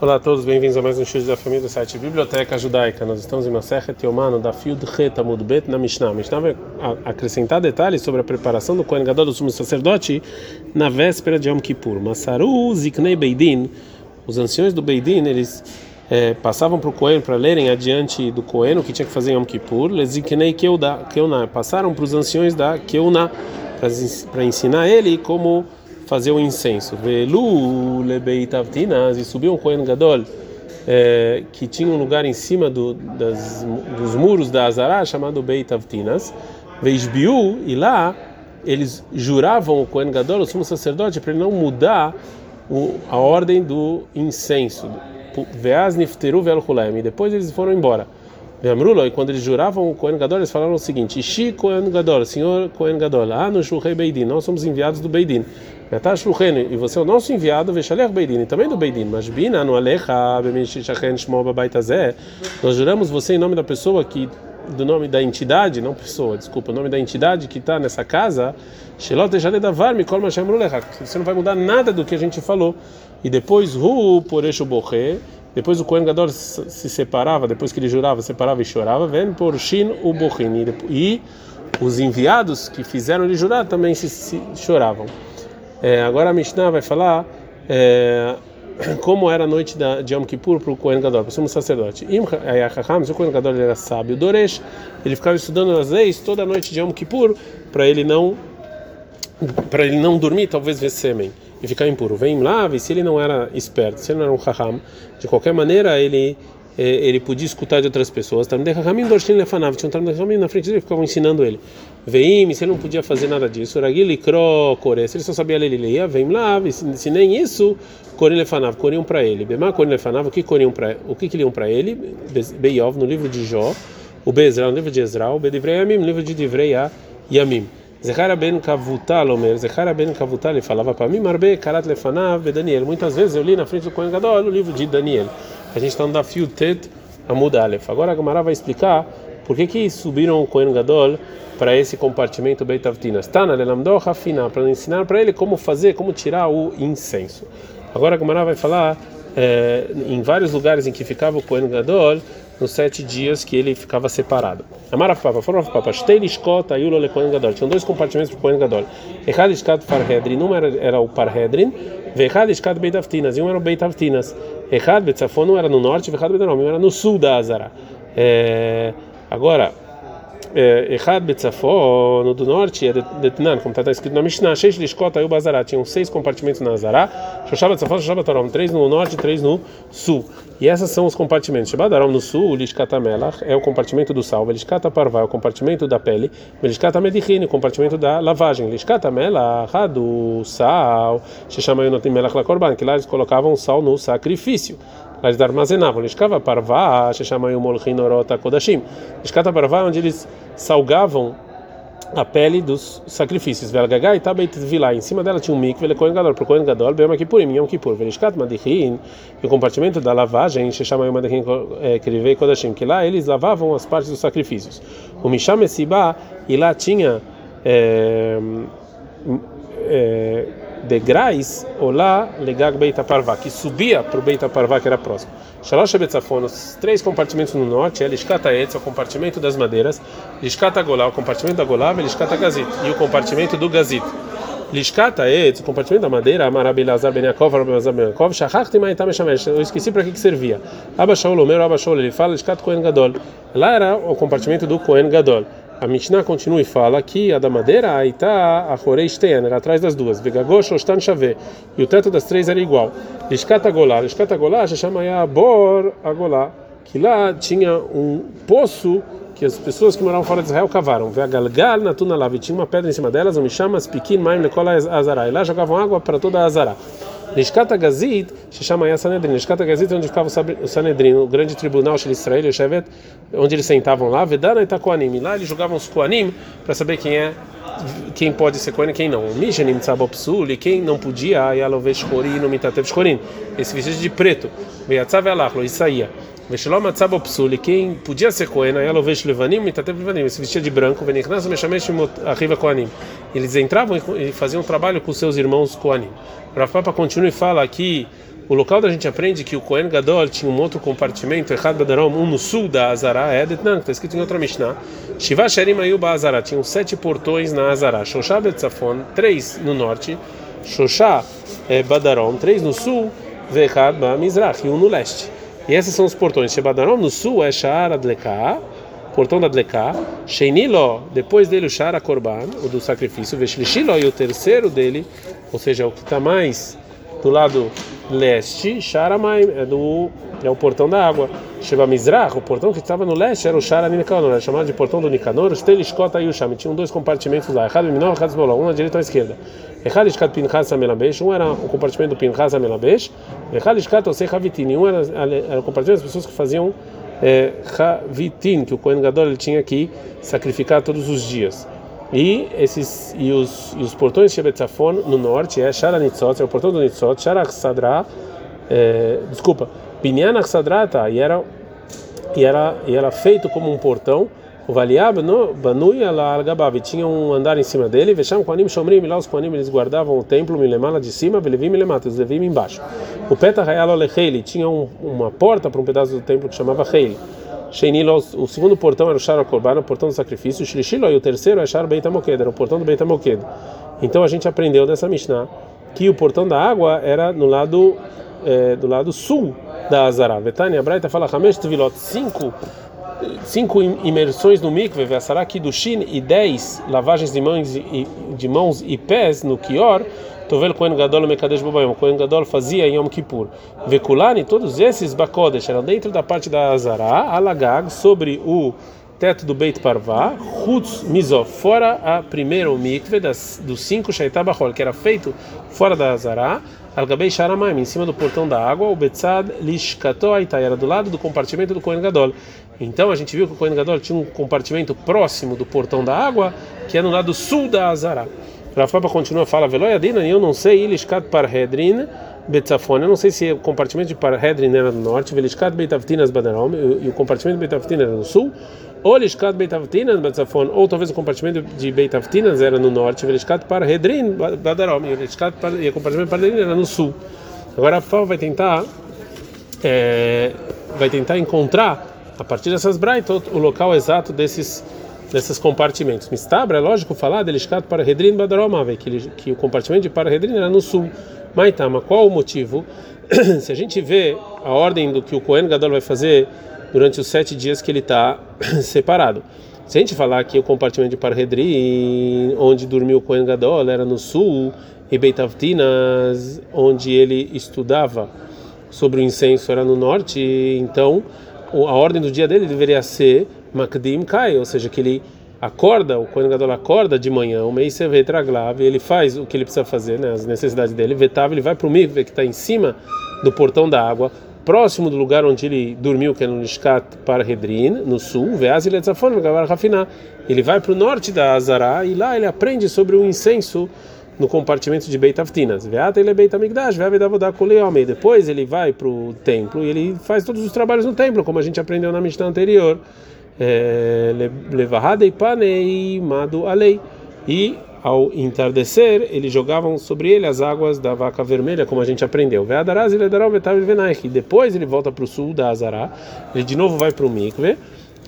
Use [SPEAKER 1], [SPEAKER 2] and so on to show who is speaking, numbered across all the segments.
[SPEAKER 1] Olá a todos, bem-vindos a mais um show da família do site Biblioteca Judaica. Nós estamos em Masechet Yomano da Fiud Het Amud Bet na Mishnah. A Mishnah vai acrescentar detalhes sobre a preparação do Kohen Gadol do sumo sacerdote na véspera de Yom Kippur. Masaru Ziknei Beidin, os anciões do Beidin, eles é, passavam para o Kohen para lerem adiante do Kohen o que tinha que fazer em Yom Kippur. Leziknei Keuna, passaram para os anciões da Keuna para ensinar ele como fazer o incenso. Velu lebeitavtinas e subiu um Kohen Gadol é, que tinha um lugar em cima do, das, dos muros da Azará chamado Beitavtinas. Veisbiu e lá eles juravam o Kohen Gadol, o sumo sacerdote, para ele não mudar o, a ordem do incenso. Veaz nifteru vel E depois eles foram embora. Veamrulo, e quando eles juravam o Kohen Gadol, eles falaram o seguinte: Ishi Kohen Gadol, senhor Kohen Gadol, no Shulhei Beidin, nós somos enviados do Beidin. E você é o nosso enviado, Veshalech Beidin, também do Beidin. Mas Bina, no Alecha, nós juramos você em nome da pessoa que, do nome da entidade, não pessoa, desculpa, o nome da entidade que está nessa casa, você não vai mudar nada do que a gente falou. E depois, Hu, Poreshu Borre, depois o Kohen Gadol se separava, depois que ele jurava, separava e chorava, vem por Shin o. E os enviados que fizeram ele jurar também se, se choravam. É, agora a Mishnah vai falar é, como era a noite da, de Yom Kippur para o Kohen Gadol, para o sumo sacerdote. Se o Kohen Gadol era sábio, Doresh, ele ficava estudando as leis toda a noite de Yom Kippur para ele não para ele não dormir, talvez ver sêmen e ficar impuro. Vem lá, se ele não era esperto, se ele não era um raham, de qualquer maneira ele é, ele podia escutar de outras pessoas. Tinha um na frente dele ficavam ensinando ele. Veim, ele não podia fazer nada disso. Ragili Kro Kore, se ele só sabia ler, ele lia. Vem lá, se nem isso, Korin Lefanav, Koriam para ele. Bema Korin Lefanav, o que Koriam para o que que liam para ele? Beiov, no livro de Jó. O Bezra, no livro de Ezra. O Bedivrei Yamim, no livro de Divrei Yamim. Zechara ben Kavutal, Omer, Zechara ben Kavutal, ele falava para mim, Marbe, Karat Lefanav, Daniel. Muitas vezes eu li na frente do Kohen Gadol o livro de Daniel. A gente está no Dafio Tet Amud Aleph. Agora a Gamara vai explicar por que que subiram o Kohen Gadol para esse compartimento Beitavtinas. Tana lelamdo hafina, para ensinar para ele como fazer, como tirar o incenso. Agora a Gamara vai falar é, em vários lugares em que ficava o Kohen Gadol, nos sete dias que ele ficava separado. Amarafapa, forafapa, shteilishkot, ayulo le Kohen Gadol. Tinham dois compartimentos para o Kohen Gadol. Echad ishkat parhedrin, um era, o parhedrin, vechad ishkat beitavtinas, e um era o beitavtinas. Echad betzafon, um era no norte, vechad beitanom, um era no sul da Azara. É, agora, Echad Betzafon, no do norte, é Detnan, como está escrito na Mishnah, Sheish Lishkot, Ayu Bazará, tinham seis compartimentos na Azará, Shoshab Betzafon, Shoshab Betarom, três no norte, três no sul. E esses são os compartimentos. Shabadarom no sul, Lishkata Melach, é o compartimento do sal, Lishkata Parvá, é o compartimento da pele, Lishkata Medichin, o compartimento da lavagem, Lishkata Melach, do sal, Sheshamayu Notim Melach Lakorban, que lá eles colocavam sal no sacrifício lá eles armazenavam. Lishkava parvá, sheshamayum molchin orota kodashim. Lishkata parvá, onde eles salgavam a pele dos sacrifícios. Velgagai e tabeit vilá. Em cima dela tinha um mikve, ele coen gadol, pro coen gadol, por mim, yom kippur. Velishkat madichin, e o compartimento da lavagem, sheshamayum madichin krivei kodashim, que lá eles lavavam as partes dos sacrifícios. O misham esibá, e lá tinha é, é, degraus olá legag beita parvá, que subia para o beita parvá que era próximo. Shalosh betzafon, os três compartimentos no norte, é lishkata etz, o compartimento das madeiras, lishkata golá, o compartimento da golá, lishkata gazit, e o compartimento do gazit. Lishkata etz, o compartimento da madeira, amarabilazar ben Yaakov, amarabilazar ben Yaakov, shachachti maitam meshamesh, eu esqueci para que que servia. Abba Shaul, o meu Abba Shaul, ele fala lishkat kohen gadol. Lá era o compartimento do kohen gadol. A Mishnah continua e fala que a da madeira, está a Choreistean, era atrás das duas. Vegagosh, Ostan Shave. E o teto das três era igual. Lishkata Golá. Lishkata Golá, já chama Bor Agolá. Que lá tinha um poço que as pessoas que moravam fora de Israel cavaram. Vegalgal na tuna. E tinha uma pedra em cima delas, um chama Pikin Maim Lekola Azará. E lá jogavam água para toda a Azará. Lishkata Gazit, se chama Sanedrin. Lishkata Gazit, onde ficava o Sanedrin, o grande tribunal de Israel, o Shevet, onde eles sentavam lá, Vedana e Takoanim. Lá eles jogavam os Koanim para saber quem é quem pode ser Kohen e quem não. Mishanim Tzabopsul, e quem não podia, Yalovesh Korin, no Mitatev Shkorin. Esse vestido de preto. Veyatzav Alachlo, e saía. Veshelom Atzabo Psuli, quem podia ser Kohen, Yalovesh Levanim, Mitatev Levanim. Se vestia de branco, Venichnas Meshamesh Arriva Koanim. Eles entravam e faziam trabalho com seus irmãos Koanim. Rafa continua e fala que O local da gente aprende que o Kohen Gadol tinha um outro compartimento, Echad Badarom, um no sul da Azara, é Detnan, que está escrito em outra Mishnah. Shiva Sherim Ayuba Azara, tinham sete portões na Azara. Shoshá Betzafon, três no norte. Shoshá é, Badarom, três no sul. Vechad Mizrach, e um no leste. E esses são os portões. Shebadarom no sul é Sha'ar Adleká, portão da Adleká. Sheinilo, depois dele o Sha'ar Korban, o do sacrifício. Veshlishilo, e o terceiro dele, ou seja, o que está mais do lado leste, Sharamai, é, do, é o portão da água. Sheba Mizrach, o portão que estava no leste era o Shara Nicanor, era chamado de portão do Nicanor. Os Telishkot e o Sham, tinham dois compartimentos lá, Echad Minor, Echad Zbolon, um na direita e um à esquerda. Echad Ishkat Pinchas Amelabesh, um era o compartimento do Pinchas Amelabesh, Echad Ishkat Osei Havitin, um era, era o compartimento das pessoas que faziam é, Havitin, que o Kohen Gadol ele tinha que sacrificar todos os dias. E esses e os, e os portões de Shebetzafon no norte é Shara Nitzot, é o portão do Nitzot, Shara Sadra, é, desculpa, Binyan Sadra, tá, e era e era e era feito como um portão. O Valiab no Banui ala Gabav tinha um andar em cima dele, Vesham Koanim Shomrim, lá os Koanim eles guardavam o templo Milemala de cima, Belevim Milemata, os Levim embaixo. O Peta Hayal tinha um, uma porta para um pedaço do templo que chamava Heili. Sheinilo, o segundo portão era o Shara Korban, o portão do sacrifício. Shlishilo, e o terceiro é Shara Beit era o portão do Beit. Então a gente aprendeu dessa Mishnah que o portão da água era no lado é, do lado sul da Azara. Vetania Braita fala Hamesh Tvilot, cinco cinco imersões no mikve, Vesará Kidushin e dez lavagens de mãos e, de mãos e pés no Kior Tovel Kohen Gadol Mekadesh Bobayom. Kohen Gadol fazia em Yom Kippur. Vekulani, todos esses Bakodesh eram dentro da parte da Azara, Alagag, sobre o teto do Beit Parvá, Hutz Mizof, fora a primeira mikve das, dos cinco Shaitabachol, que era feito fora da Azara, Al-Gabei Sharamaim, em cima do portão da água, o Betzad Lishkato Aitai, era do lado do compartimento do Kohen Gadol. Então a gente viu que o Kohen tinha um compartimento próximo do portão da água, que é no lado sul da Azara. Rafapa continua fala Veloyadina, eu não sei Ilishkat Parhedrin Betzafon, eu não sei se o compartimento de Parhedrin era no norte, Velishkat Beitavtinas Badarom, e o compartimento de Beitavtinas era no sul, ou Lishkat Beitavtinas Betzafon, ou talvez o compartimento de Beitavtinas era no norte, Velishkat Parhedrin Badarom, e o, compartimento de Parhedrin era no sul. Agora a Rafa vai tentar é, vai tentar encontrar a partir dessas braitot o local exato desses nesses compartimentos. Mistabra, é lógico falar delishkat para Redrin Badaromave, que, que o compartimento de para Redrin era no sul. Maitama, qual o motivo? Se a gente vê a ordem do que o Kohen Gadol vai fazer durante os sete dias que ele está separado. Se a gente falar que o compartimento de Parhedrin, onde dormiu o Kohen Gadol, era no sul, e Beitavtinas, onde ele estudava sobre o incenso, era no norte, então a ordem do dia dele deveria ser Makdim Kai, ou seja, que ele acorda, o Kohen Gadol acorda de manhã, o Meiser Vetraglav, ele faz o que ele precisa fazer, né, as necessidades dele, Vetav, ele vai para o mikve que está em cima do portão da água, próximo do lugar onde ele dormiu, que é no Nishkat Parhedrin, no sul, Veaz ele Ele vai para o norte da Azara e lá ele aprende sobre o incenso no compartimento de Beit Avtinas. Veata ele é Beit Amigdash, Depois ele vai para o templo e ele faz todos os trabalhos no templo, como a gente aprendeu na Mishnah anterior. É, madu alei. E ao entardecer, eles jogavam sobre ele as águas da vaca vermelha, como a gente aprendeu. Ele Depois ele volta para o sul da Azará, ele de novo vai para o mikve,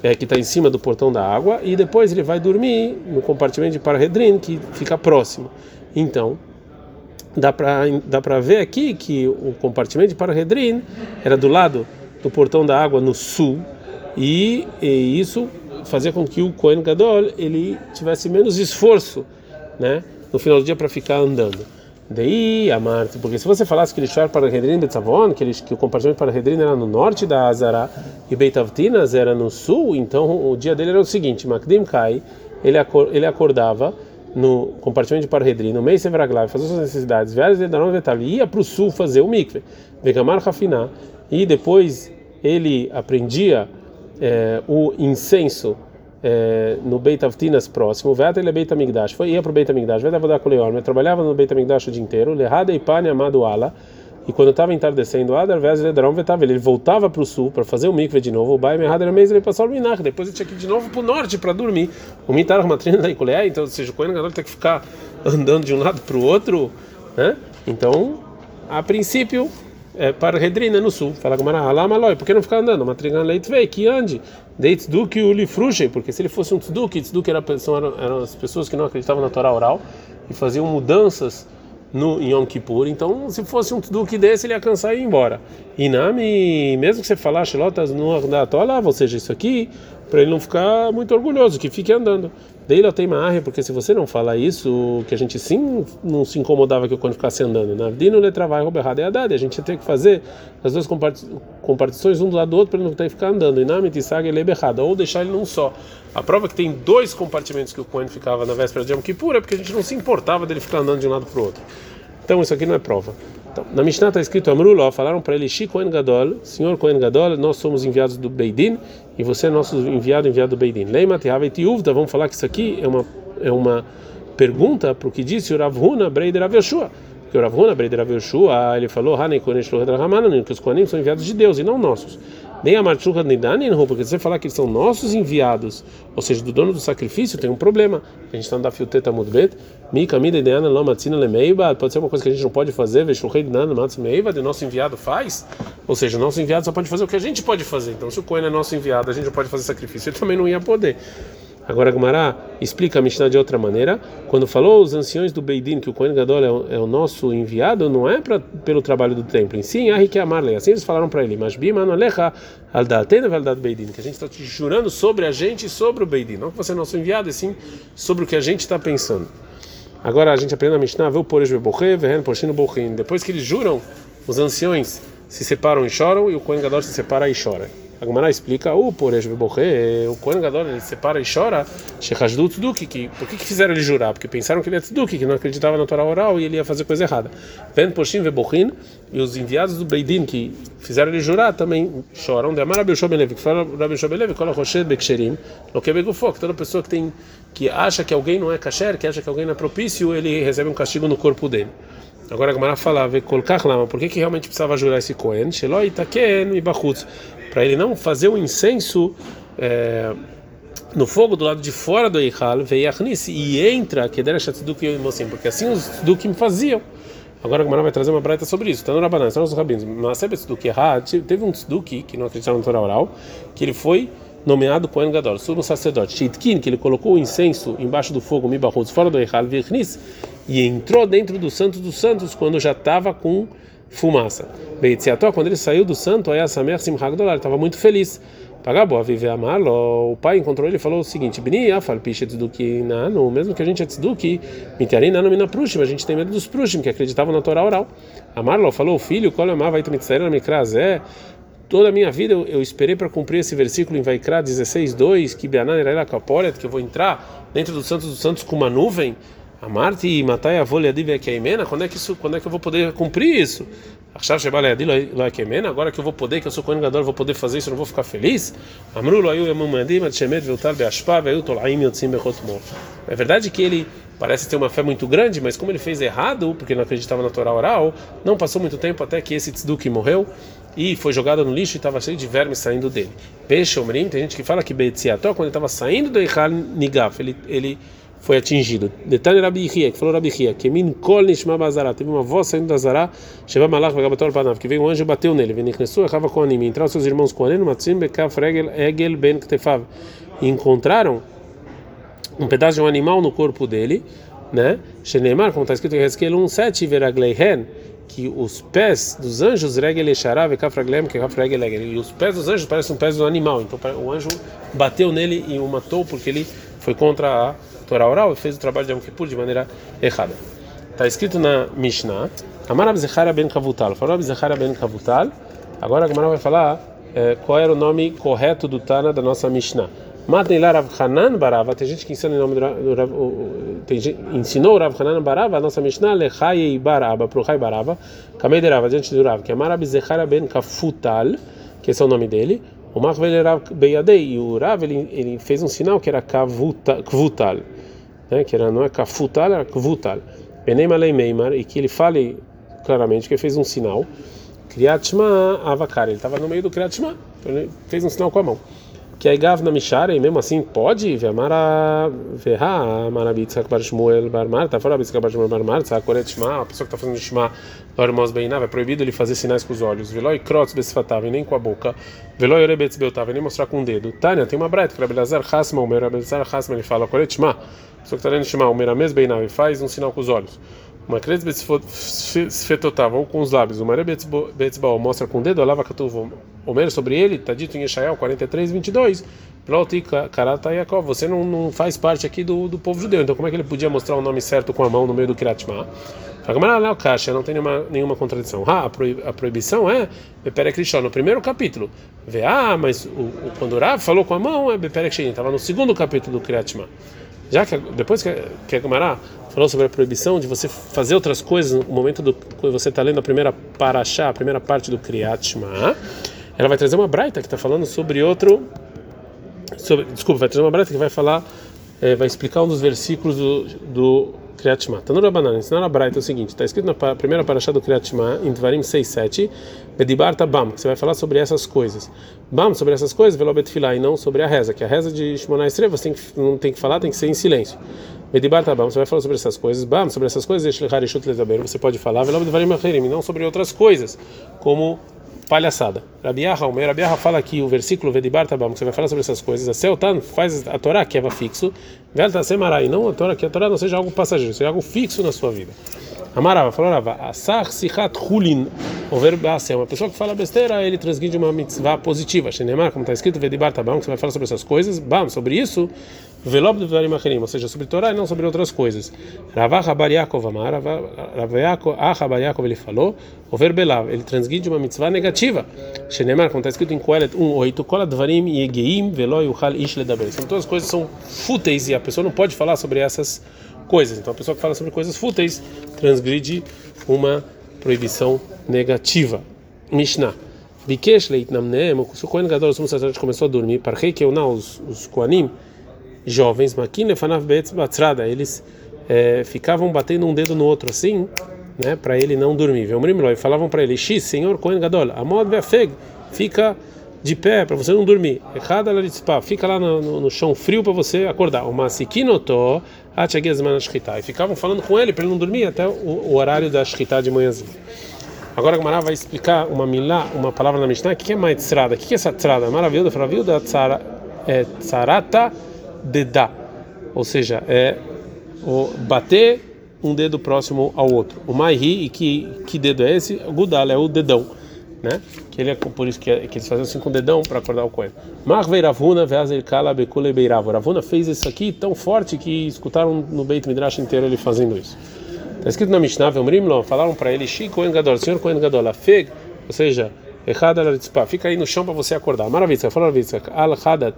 [SPEAKER 1] é, que está em cima do portão da água, e depois ele vai dormir no compartimento de Parahedrin, que fica próximo. Então, dá para dá para ver aqui que o compartimento de Parahedrin era do lado do portão da água no sul e, e isso fazia com que o Kohen Gadol ele tivesse menos esforço, né, no final do dia para ficar andando. Daí, Amarte, porque se você falasse que ele para Parahedrin Betzavon, que, ele, que o compartimento para Parahedrin era no norte da Azara e Beitavtinas era no sul, então o dia dele era o seguinte: Makdim Kai, ele, ele acordava no compartimento de Parhedrin, no meio Sevraglav, fazer suas necessidades, ia para o sul fazer o mikve, Vegamar Rafiná, e depois ele aprendia é, o incenso é, no Beit Avtinas próximo, Veta ele é Beit Amigdash, foi ia para o Beit Amigdash, Veta Vodá Kuleor, trabalhava no Beit Amigdash o dia inteiro, Lehada Ipane Amado Ala, e quando estava entardecendo, ele voltava para o sul para fazer o mikve de novo, o Baim Hadar Meiz ele passou o Minach, depois ele tinha que ir de novo para o norte para dormir. O Mitar Matrina da Iculeia, então, ou seja, o Kohen Gadol tem que ficar andando de um lado para o outro, né? Então, a princípio, é, para Redrina no sul. Fala Gamara, Alamaloi, por que não ficar andando? Matrigan Leitvei, que ande. Dei tzduki o lifruche, porque se ele fosse um tzduki, tzduki era, eram, eram as pessoas que não acreditavam na Torá oral e faziam mudanças no Yom Kippur. Então, se fosse um tzduki desse, ele ia cansar e ir embora. E Nami, mesmo que você falar Shelotas no Ardatola, ou seja, isso aqui, para ele não ficar muito orgulhoso, que fique andando. Daí tem porque se você não fala isso, que a gente sim não se incomodava que o Kohen ficasse andando. Na vida não letra roubo errado é a dada. A gente ia ter que fazer as duas compartições um do lado do outro para ele não ter que ficar andando. E na mitissaga ele é errado, ou deixar ele num só. A prova é que tem dois compartimentos que o Kohen ficava na véspera de Yom Kippur é porque a gente não se importava dele ficar andando de um lado para o outro. Então isso aqui não é prova. Então, na Mishnah está escrito Amruló, falaram para ele, Shi Kohen Gadol, Senhor Kohen Gadol, nós somos enviados do Beidin e você é nosso enviado, enviado do Beidin. Leima Tehavet Yuvda, vamos falar que isso aqui é uma, é uma pergunta para o que disse o Breider Rav Yoshua. Porque o Breider Rav Yoshua, ele falou, que os Kohanim são enviados de Deus e não nossos nem a Marchuca nem Daninhu, porque você falar que eles são nossos enviados, ou seja, do dono do sacrifício, tem um problema. A gente está no Teta Mudbet, Pode ser uma coisa que a gente não pode fazer, de nosso enviado faz, ou seja, o nosso enviado só pode fazer o que a gente pode fazer. Então, se o Cohen é nosso enviado, a gente não pode fazer sacrifício, ele também não ia poder. Agora Gumará explica a Mishnah de outra maneira. Quando falou os anciões do Beidin que o Kohen Gadol é o, é o nosso enviado, não é pra, pelo trabalho do templo, em sim, amarle. Assim eles falaram para ele, mas bimano alecha verdade Beidin, que a gente está te jurando sobre a gente e sobre o Beidin, não que você é nosso enviado, e sim sobre o que a gente está pensando. Agora a gente aprende a Mishnah, poshino borrin. Depois que eles juram, os anciões se separam e choram, e o Kohen Gadol se separa e chora. A Gemara explica, o Poresh Beborre, o Kohen Gadol, ele separa e chora, Shechashdu Tzduki, que por que, fizeram ele jurar? Porque pensaram que ele é Tzduki, que não acreditava na Torá oral e ele ia fazer coisa errada. Ven Poshim Veborrin, e os enviados do Beidin que fizeram ele jurar também choram. De Amar Rabi Shobelev, que fala Rabi Shobelev, Kola Roshed Beksherim, no que Begufok, toda pessoa que tem, que acha que alguém não é kasher, que acha que alguém não é propício, ele recebe um castigo no corpo dele. Agora a Gemara fala, por que, que realmente precisava jurar esse Kohen? Sheloi Taken e Bachutz para ele não fazer o incenso é, no fogo do lado de fora do Eichal, e entra, que era assim, porque assim os Tzedukim faziam. Agora a Gemara vai trazer uma breta sobre isso. Está no Rabanan, está nos rabinos. Mas sabe Tzeduk? Teve um Tzeduk que não acreditava no Torah oral, que ele foi nomeado Kohen Gadol, sumo sacerdote. Shitkin, que ele colocou o incenso embaixo do fogo, Mibahutz, fora do Eichal, e entrou dentro do Santo dos Santos quando já estava com fumaça. Beitziató, quando ele saiu do santo, aí a Samer Simchag Dolar estava muito feliz. Pagabo, viver amalo. O pai encontrou ele e falou o seguinte: Bni afal pichet do que nano, mesmo que a gente é tzduki, mitiarin nano mina prushim, a gente tem medo dos prushim, que acreditavam na Torá oral. Amarlo falou: Filho, qual é vai mitzayir na mikraz? Toda a minha vida eu, eu esperei para cumprir esse versículo em Vaikra 16:2, que Beanan era que eu vou entrar dentro dos santos dos santos com uma nuvem. Amarte e matai a volha de Vekeimena, quando é que isso, quando é que eu vou poder cumprir isso? Achar Shebaleadi Loekemena, agora que eu vou poder, que eu sou Gadol, vou poder fazer isso, eu não vou ficar feliz? Amru Loayu Yamumadim, Atshemet Viltal Beashpa, Veil Tolaim Yotzim Bechotmo. É verdade que ele parece ter uma fé muito grande, mas como ele fez errado, porque não acreditava na Torá oral, não passou muito tempo até que esse Tzduki morreu e foi jogado no lixo e estava cheio de vermes saindo dele. Peixe, Omrim, tem gente que fala que Betziató, quando ele estava saindo do Eichal Nigaf, ele, ele foi atingido. Detalhe Rabi Yihia, que falou Rabi Yihia, que min kol nishma bazara, teve uma voz saindo da zara, sheva malach vagabator panav, que veio um anjo bateu nele, venichnesu com anime, entraram seus irmãos com anime, matzim bekaf regel egel ben ktefav, e encontraram um pedaço de um animal no corpo dele, né? Shenemar, como está escrito em Hezkel 1:7, veragleihen, que os pés dos anjos regel echará vekaf raglem que kaf regel egel, e os pés dos anjos parecem pés de um animal, então o anjo bateu nele e o matou porque ele foi contra a Torá oral e fez o trabalho de Yom Kippur de maneira errada. Está escrito na Mishnah, Amar Abzechara ben Kavutal, falou Abzechara ben Kavutal, agora a Gemara vai falar é, qual era o nome correto do Tana da nossa Mishnah. Matneilar Rav Hanan Barava, tem gente que ensina o nome do Rav, tem ensinou Rav Hanan Barava, a nossa Mishnah, Lechai Barava, pro Chai Barava, Kamei Rava, diante do Rav, que Amar Abzechara ben Kafutal, que esse é o nome dele, o Machvel era Beyadei, e o Rav ele, ele fez um sinal que era Kavutal né, que era, não é kafutal, era kvutal. Benem meimar, e que ele fale claramente que ele fez um sinal. Kriyat Shema avakar, ele estava no meio do Kriyat então ele fez um sinal com a mão. Que é Gav na Mishara, e mesmo assim pode, Vemara, Verra, Marabitzak Bar Shmuel Bar Marta, fora Bitzak Bar Shmuel Bar Marta, a Koret Shma, a pessoa que está fazendo Shma, Lormos Beinav, é proibido ele fazer sinais com os olhos, Veloi Krotz Besfatav, nem com a boca, Veloi Orebetz Beutav, nem mostrar com o dedo. Tânia, tem uma breta, que Rabelazar Hasma, o meu Rabelazar Hasma, ele fala, Koret Shma, a pessoa que está lendo Shma, o Merames Beinav, faz um sinal com os olhos. Uma cruz Sfetotav, ou com os lábios, uma Rebetzbaal, mostra com o dedo, Alava Katuv, Homer sobre ele, está dito em Yeshayahu 43, 22, você não, não faz parte aqui do, do povo judeu, então como é que ele podia mostrar o nome certo com a mão no meio do Kirat Shema? não, caixa, não tem nenhuma, nenhuma contradição. Ah, a proibição é Beperek Rishon, no primeiro capítulo. Ah, mas o, o, quando o Rav falou com a mão é Beperek Shein, estava no segundo capítulo do Kirat Shema. Já que depois que, que a Gemara falou sobre a proibição de você fazer outras coisas no momento do que você está lendo a primeira paraxá, a primeira parte do Kriyat Shema, ela vai trazer uma braita que está falando sobre outro sobre, desculpa, vai trazer uma breta que vai falar, é, vai explicar um dos versículos do, do Kriyat Shema. Tanur Rabanan, ensinar a Braita é o seguinte, está escrito na primeira paraxá do Kriyat Shema, em Dvarim 6, 7, Bedibarta Bam, que você vai falar sobre essas coisas. Bam, sobre essas coisas, Velo Betfilah, e não sobre a reza, que a reza de Shimon Estre, você tem que, não tem que falar, tem que ser em silêncio. Bedibarta Bam, você vai falar sobre essas coisas. Bam, sobre essas coisas, você pode falar, Velo Betvarim Acherim, não sobre outras coisas, como palhaçada. Rabiaha, o Rabiaha fala aqui o versículo Vedibar Tabam, que você vai falar sobre essas coisas. Seltan faz a Torá que é fixo, Velta Semarai, não a Torá que a Torá não seja algo passageiro, seja algo fixo na sua vida. Amarava, falou Rava, Asar Sichat Hulin, o verbo é uma pessoa que fala besteira, ele transgride uma mitzvah positiva. Shenemar, como está escrito, Vedibar Tabam, que você vai falar sobre essas coisas. Bam, sobre isso, Velob de Dvarim Acherim, ou seja, sobre Torá e não sobre outras coisas. Ravah Rabar Yaakov Amar, Rabar Yaakov ele falou, o verbelav, ele transgride uma mitzvah negativa. Shenemar, como está escrito em Kohelet 1.8, Kol Advarim Yegeim Velo Yuchal Ish Ledaber. Então todas as coisas são fúteis e a pessoa não pode falar sobre essas coisas. Então a pessoa que fala sobre coisas fúteis transgride uma proibição negativa. Mishnah. Bikesh Leit Namneem, o Kohen Gadol, o sumo sacerdote começou a dormir, para que eu não, os, os Koanim, jovens, eles é, ficavam batendo um dedo no outro assim, né, para ele não dormir. E falavam para ele: X, Senhor Cohen Gadol, Amod Beafeg, fica de pé para você não dormir. Errada fica lá no, no, no, chão frio para você acordar. O Masikinoto, e ficavam falando com ele para ele não dormir até o, horário da Shkita de manhãzinha. Agora a Gamara vai explicar uma milá, uma palavra na Mishnah, que é maitzrada? O que é essa tzrada? Maravilha, maravilha, é tzarata dedá, ou seja, é o bater um dedo próximo ao outro. O maihi, e que, que dedo é esse? Gudal é o dedão, né? Que ele é por isso que, que eles fazem assim com o dedão para acordar o coelho. Marvei Ravuna veazel kala bekule beiravo. Ravuna fez isso aqui tão forte que escutaram no Beit Midrash inteiro ele fazendo isso. Está escrito na Mishnah, Vemrimlo, falaram para ele, Shi Kohen Gadol, senhor Kohen Gadol, afeg, ou seja, Echad al fica aí no chão para você acordar. Maravilha, fala al hadat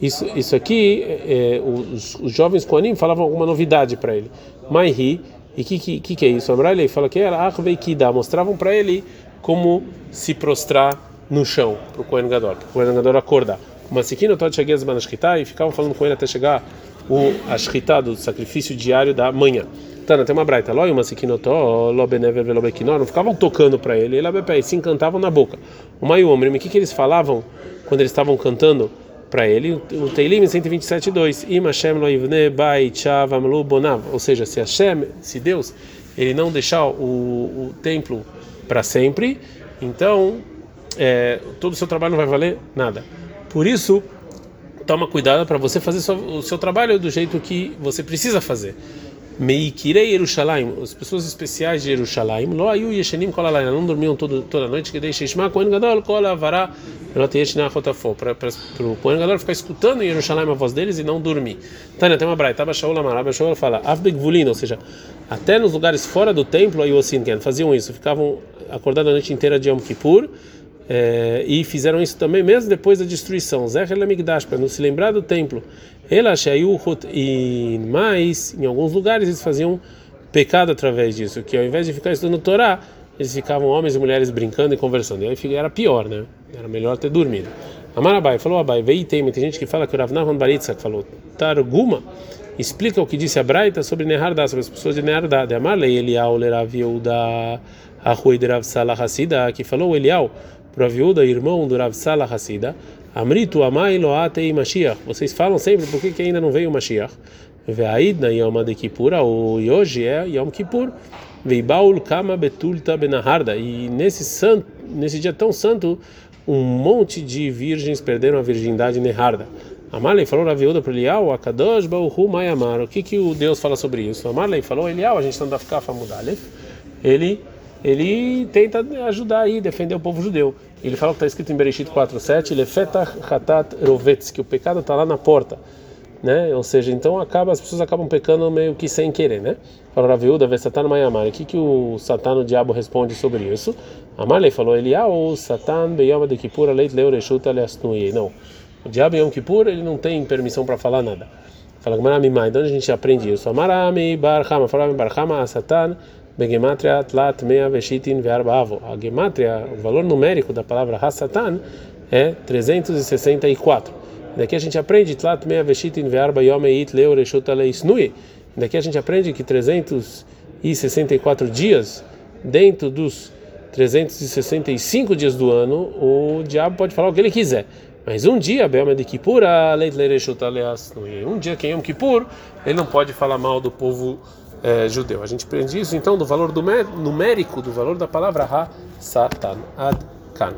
[SPEAKER 1] isso, isso aqui, é, os, os, jovens Koanim falavam alguma novidade para ele. Maihi, e o que, que, que, é isso? Amrali fala que era Arveikida, mostravam para ele como se prostrar no chão, para o Kohen Gadol, para o Kohen Gadol acordar. Mas aqui no Totchagias Banashkita, e ficavam falando com ele até chegar o Ashkita do sacrifício diário da manhã. Tana, tem uma braita, Loi, uma Sikinotó, Lobenever, Velobekinó, não ficavam tocando para ele, ele se encantavam na boca. O Mayu Omrim, o que, que eles falavam quando eles estavam cantando? para ele o Teilim 127:2 Im Hashem lo yivne bait shavamlu bonav ou seja se Hashem se Deus ele não deixar o, o templo para sempre. Então é, todo o seu trabalho não vai valer nada. Por isso toma cuidado para você fazer o seu trabalho do jeito que você precisa fazer Meikirei Yerushalayim, as pessoas especiais de Yerushalayim, lo ayu yeshenim kol alayla, não dormiam todo, toda noite, que deixa Ishma Kohen Gadol kol avará para o Kohen Gadol ficar escutando em Yerushalayim a voz deles e não dormir. Tânia, tem uma braita, Abashaul Amar, Abashaul fala, Avbegvulin, ou seja, até nos lugares fora do templo, aí assim, faziam isso, ficavam acordados a noite inteira de Yom Kippur, é, e fizeram isso também mesmo depois da destruição. Zecher Lamigdash, para não se lembrar do templo. Ela e mais, em alguns lugares eles faziam pecado através disso, que ao invés de ficar estudando Torá, eles ficavam homens e mulheres brincando e conversando. E aí era pior, né? Era melhor ter dormido. Amarabai falou Abai, veio tem, tem gente que fala que o Rav Nahman Baritzak falou Targuma explica o que disse a Braita sobre Nehardá, sobre as pessoas de Nehardá. De Amarlei Eliau Lerav Yehuda Arrui de Rav Salah Hassida, que falou Eliau para o Aviúda, irmão do Rav Salah Hassida, Amritu amai loatei Mashiach. Vocês falam sempre por que, que ainda não veio o Mashiach. Ve'aidna Yom de Kippur, e hoje é Yom Kippur. Veibaul kama betulta benaharda. E nesse, santo, nesse dia tão santo, um monte de virgens perderam a virgindade neharda. Amarley falou na viúva para Elial, Akadosh Baruhu Mayamar. O que que o Deus fala sobre isso? Amarley falou, Elial, a gente não dá ficar famudalef. Ele ele tenta ajudar aí, defender o povo judeu. Ele fala que está escrito em Bereshit 4:7, Lefetah Hatat Rovetz, que o pecado está lá na porta, né? Ou seja, então acaba as pessoas acabam pecando meio que sem querer, né? Fala a viúva, vê Satan Mayamar. O que que o Satan, o diabo, responde sobre isso? Amarley falou, Elial, Satan Beyama de Kippur, Leit Leoreshut Aleasnui. Não. O diabo em Yom Kippur, ele não tem permissão para falar nada. Fala Gmarami Mai, de onde a gente aprende isso? Amarami Barhama, falava Barhama, Satan, Begematria Tlat Mea Veshitin Verbaavo. A gematria, o valor numérico da palavra Hasatan é 364. Daqui a gente aprende Tlat Mea Veshitin Verba Yomeit Leo Reshut Aleisnui. Daqui a gente aprende que 364 dias dentro dos 365 dias do ano, o diabo pode falar o que ele quiser. Mas um dia, Belma de Kippur, um dia que em Yom Kippur, ele não pode falar mal do povo é, judeu. A gente aprende isso então do valor do numérico, do valor da palavra ha, satan, ad kan.